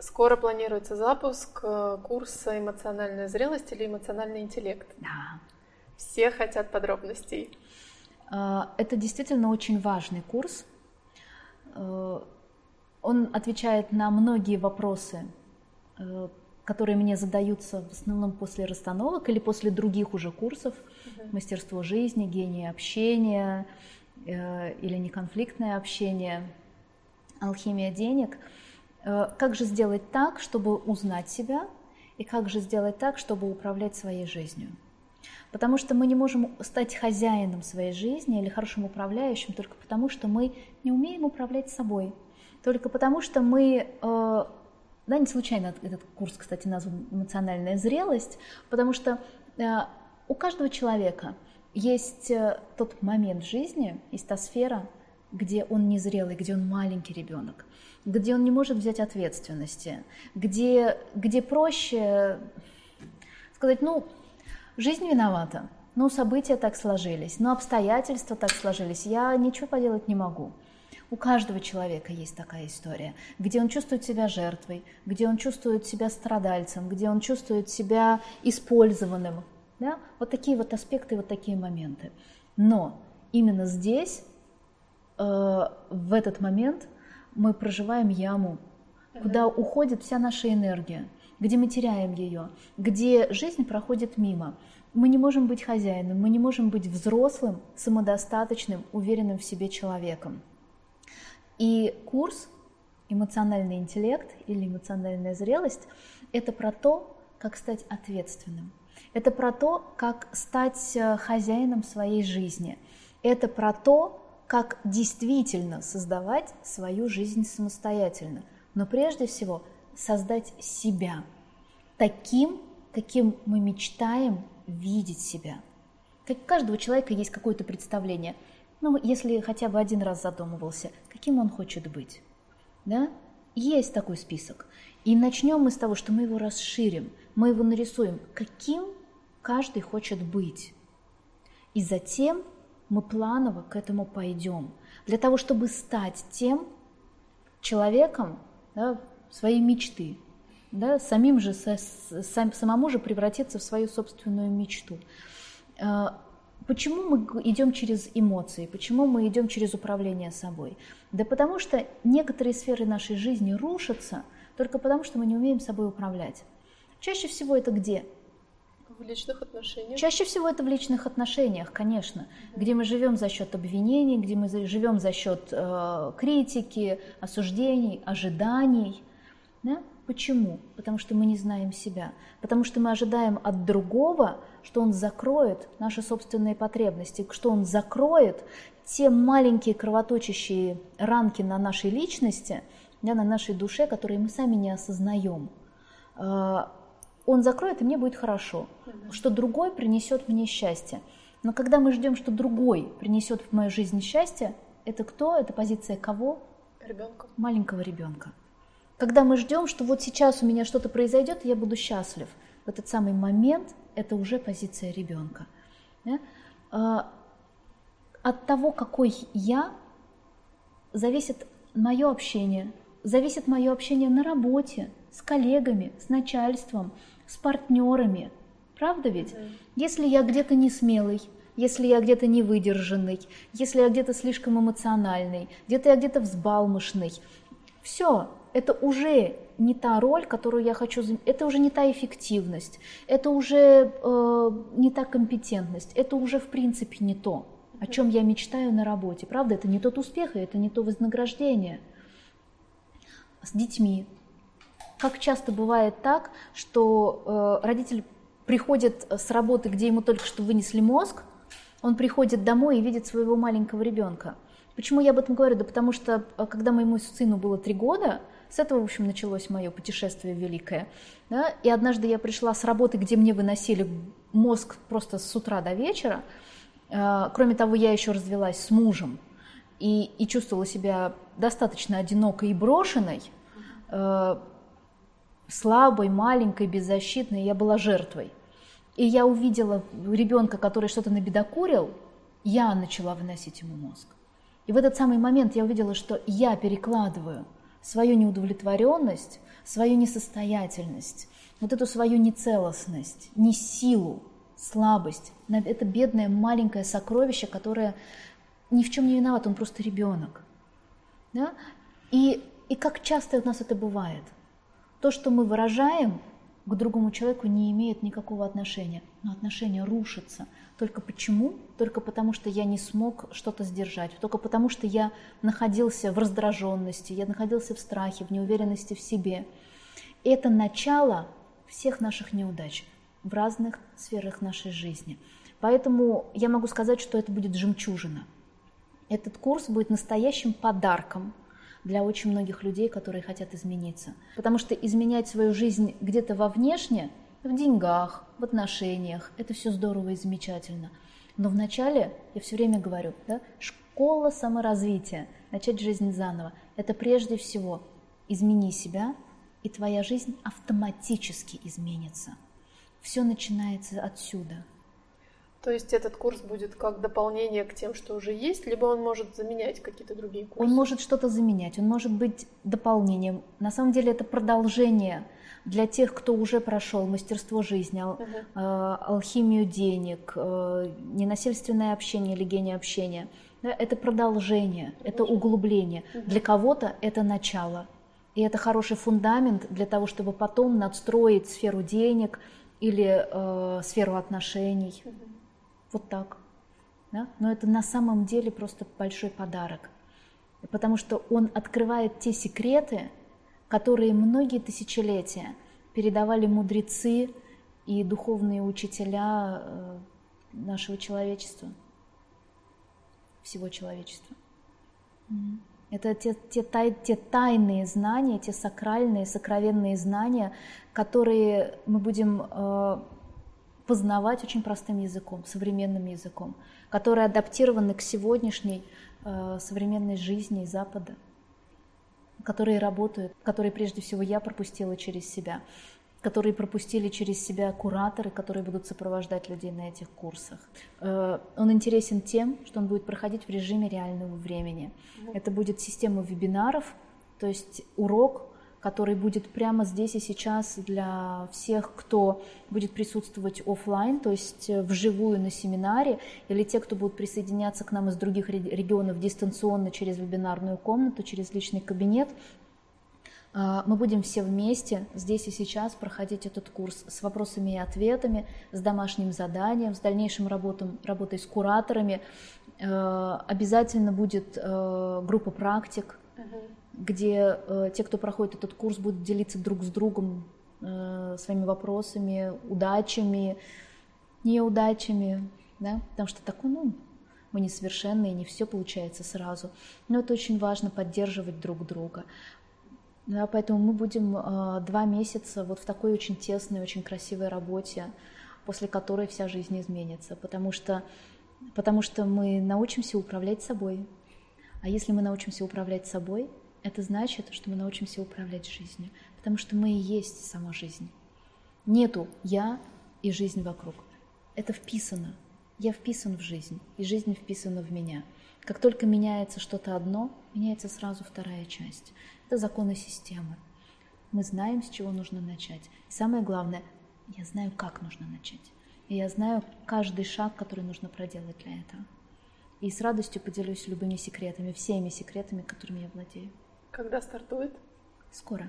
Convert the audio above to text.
Скоро планируется запуск э, курса «Эмоциональная зрелость» или «Эмоциональный интеллект». Да. Все хотят подробностей. А, это действительно очень важный курс. Э, он отвечает на многие вопросы, э, которые мне задаются в основном после расстановок или после других уже курсов. Угу. Мастерство жизни, гений общения или неконфликтное общение, алхимия денег – Э, как же сделать так, чтобы узнать себя, и как же сделать так, чтобы управлять своей жизнью. Потому что мы не можем стать хозяином своей жизни или хорошим управляющим только потому, что мы не умеем управлять собой. Только потому, что мы, э, да, не случайно этот курс, кстати, назван «Эмоциональная зрелость», потому что э, у каждого человека есть тот момент жизни, есть та сфера, где он незрелый, где он маленький ребенок, где он не может взять ответственности, где, где проще сказать, ну, жизнь виновата, ну, события так сложились, ну, обстоятельства так сложились, я ничего поделать не могу. У каждого человека есть такая история, где он чувствует себя жертвой, где он чувствует себя страдальцем, где он чувствует себя использованным. Да? Вот такие вот аспекты, вот такие моменты. Но именно здесь, э, в этот момент, мы проживаем яму, куда уходит вся наша энергия, где мы теряем ее, где жизнь проходит мимо. Мы не можем быть хозяином, мы не можем быть взрослым, самодостаточным, уверенным в себе человеком. И курс «Эмоциональный интеллект» или «Эмоциональная зрелость» – это про то, как стать ответственным. Это про то, как стать э, хозяином своей жизни. Это про то, как действительно создавать свою жизнь самостоятельно. Но прежде всего создать себя таким, каким мы мечтаем видеть себя. Как у каждого человека есть какое-то представление. Ну, если хотя бы один раз задумывался, каким он хочет быть. Да? Есть такой список. И начнем мы с того, что мы его расширим, мы его нарисуем, каким каждый хочет быть. И затем мы планово к этому пойдем. Для того, чтобы стать тем человеком да, своей мечты, да, самим же, сам, самому же превратиться в свою собственную мечту. А, почему мы идем через эмоции? Почему мы идем через управление собой? Да потому что некоторые сферы нашей жизни рушатся только потому, что мы не умеем собой управлять. Чаще всего это где? В личных отношениях? Чаще всего это в личных отношениях, конечно, mm-hmm. где мы живем за счет обвинений, где мы живем за счет э, критики, осуждений, ожиданий. Да? Почему? Потому что мы не знаем себя. Потому что мы ожидаем от другого, что он закроет наши собственные потребности, что он закроет те маленькие кровоточащие ранки на нашей личности, да, на нашей душе, которые мы сами не осознаем. Он закроет, и мне будет хорошо, что другой принесет мне счастье. Но когда мы ждем, что другой принесет в мою жизнь счастье, это кто? Это позиция кого? Ребенка. Маленького ребенка. Когда мы ждем, что вот сейчас у меня что-то произойдет, и я буду счастлив, в этот самый момент это уже позиция ребенка. Да? А, от того, какой я, зависит мое общение, зависит мое общение на работе, с коллегами, с начальством, с партнерами. Правда ведь? Mm-hmm. Если я где-то не смелый, если я где-то не выдержанный, если я где-то слишком эмоциональный, где-то я где-то взбалмошный, все, это уже не та роль, которую я хочу, это уже не та эффективность, это уже э, не та компетентность, это уже в принципе не то, о чем я мечтаю на работе. Правда, это не тот успех, и это не то вознаграждение. С детьми как часто бывает так, что э, родитель приходит с работы, где ему только что вынесли мозг, он приходит домой и видит своего маленького ребенка. Почему я об этом говорю? Да потому что, э, когда моему сыну было три года, с этого, в общем, началось мое путешествие великое. Да? И однажды я пришла с работы, где мне выносили мозг просто с утра до вечера. Э, кроме того, я еще развелась с мужем и, и чувствовала себя достаточно одинокой и брошенной. Слабой, маленькой, беззащитной, я была жертвой. И я увидела ребенка, который что-то набедокурил, я начала выносить ему мозг. И в этот самый момент я увидела, что я перекладываю свою неудовлетворенность, свою несостоятельность, вот эту свою нецелостность, не силу, слабость. Это бедное маленькое сокровище, которое ни в чем не виноват, он просто ребенок. Да? И, и как часто у нас это бывает? То, что мы выражаем к другому человеку, не имеет никакого отношения. Но отношения рушатся. Только почему? Только потому, что я не смог что-то сдержать. Только потому, что я находился в раздраженности, я находился в страхе, в неуверенности в себе. Это начало всех наших неудач в разных сферах нашей жизни. Поэтому я могу сказать, что это будет жемчужина. Этот курс будет настоящим подарком для очень многих людей, которые хотят измениться. Потому что изменять свою жизнь где-то во внешне – в деньгах, в отношениях. Это все здорово и замечательно. Но вначале, я все время говорю, да, школа саморазвития, начать жизнь заново, это прежде всего измени себя, и твоя жизнь автоматически изменится. Все начинается отсюда. То есть этот курс будет как дополнение к тем, что уже есть, либо он может заменять какие-то другие курсы? Он может что-то заменять, он может быть дополнением. На самом деле это продолжение для тех, кто уже прошел мастерство жизни, ал, uh алхимию денег, э, ненасильственное общение или гений общения. Да, это продолжение, uh это углубление. uh Для кого-то это начало. И это хороший фундамент для того, чтобы потом надстроить сферу денег или э, сферу отношений. uh Вот так. Да? Но это на самом деле просто большой подарок. Потому что он открывает те секреты, которые многие тысячелетия передавали мудрецы и духовные учителя э, нашего человечества, всего человечества. Это те, те, тай, те тайные знания, те сакральные, сокровенные знания, которые мы будем э, познавать очень простым языком, современным языком, которые адаптированы к сегодняшней э, современной жизни Запада которые работают, которые прежде всего я пропустила через себя, которые пропустили через себя кураторы, которые будут сопровождать людей на этих курсах. Э, он интересен тем, что он будет проходить в режиме реального времени. Это будет система вебинаров, то есть урок который будет прямо здесь и сейчас для всех, кто будет присутствовать офлайн, то есть э, вживую на семинаре, или те, кто будут присоединяться к нам из других регионов дистанционно через вебинарную комнату, через личный кабинет. А, мы будем все вместе здесь и сейчас проходить этот курс с вопросами и ответами, с домашним заданием, с дальнейшим работом, работой с кураторами. Э, обязательно будет э, группа практик, где э, те, кто проходит этот курс, будут делиться друг с другом э, своими вопросами, удачами, неудачами, да, потому что такое, ну, мы несовершенные, не все получается сразу, но это очень важно поддерживать друг друга. Да, поэтому мы будем э, два месяца вот в такой очень тесной, очень красивой работе, после которой вся жизнь изменится, потому что, потому что мы научимся управлять собой. А если мы научимся управлять собой, это значит, что мы научимся управлять жизнью, потому что мы и есть сама жизнь. Нету я и жизнь вокруг. Это вписано. Я вписан в жизнь, и жизнь вписана в меня. Как только меняется что-то одно, меняется сразу вторая часть. Это законы системы. Мы знаем, с чего нужно начать. И самое главное, я знаю, как нужно начать. И я знаю каждый шаг, который нужно проделать для этого. И с радостью поделюсь любыми секретами, всеми секретами, которыми я владею. Когда стартует? Скоро.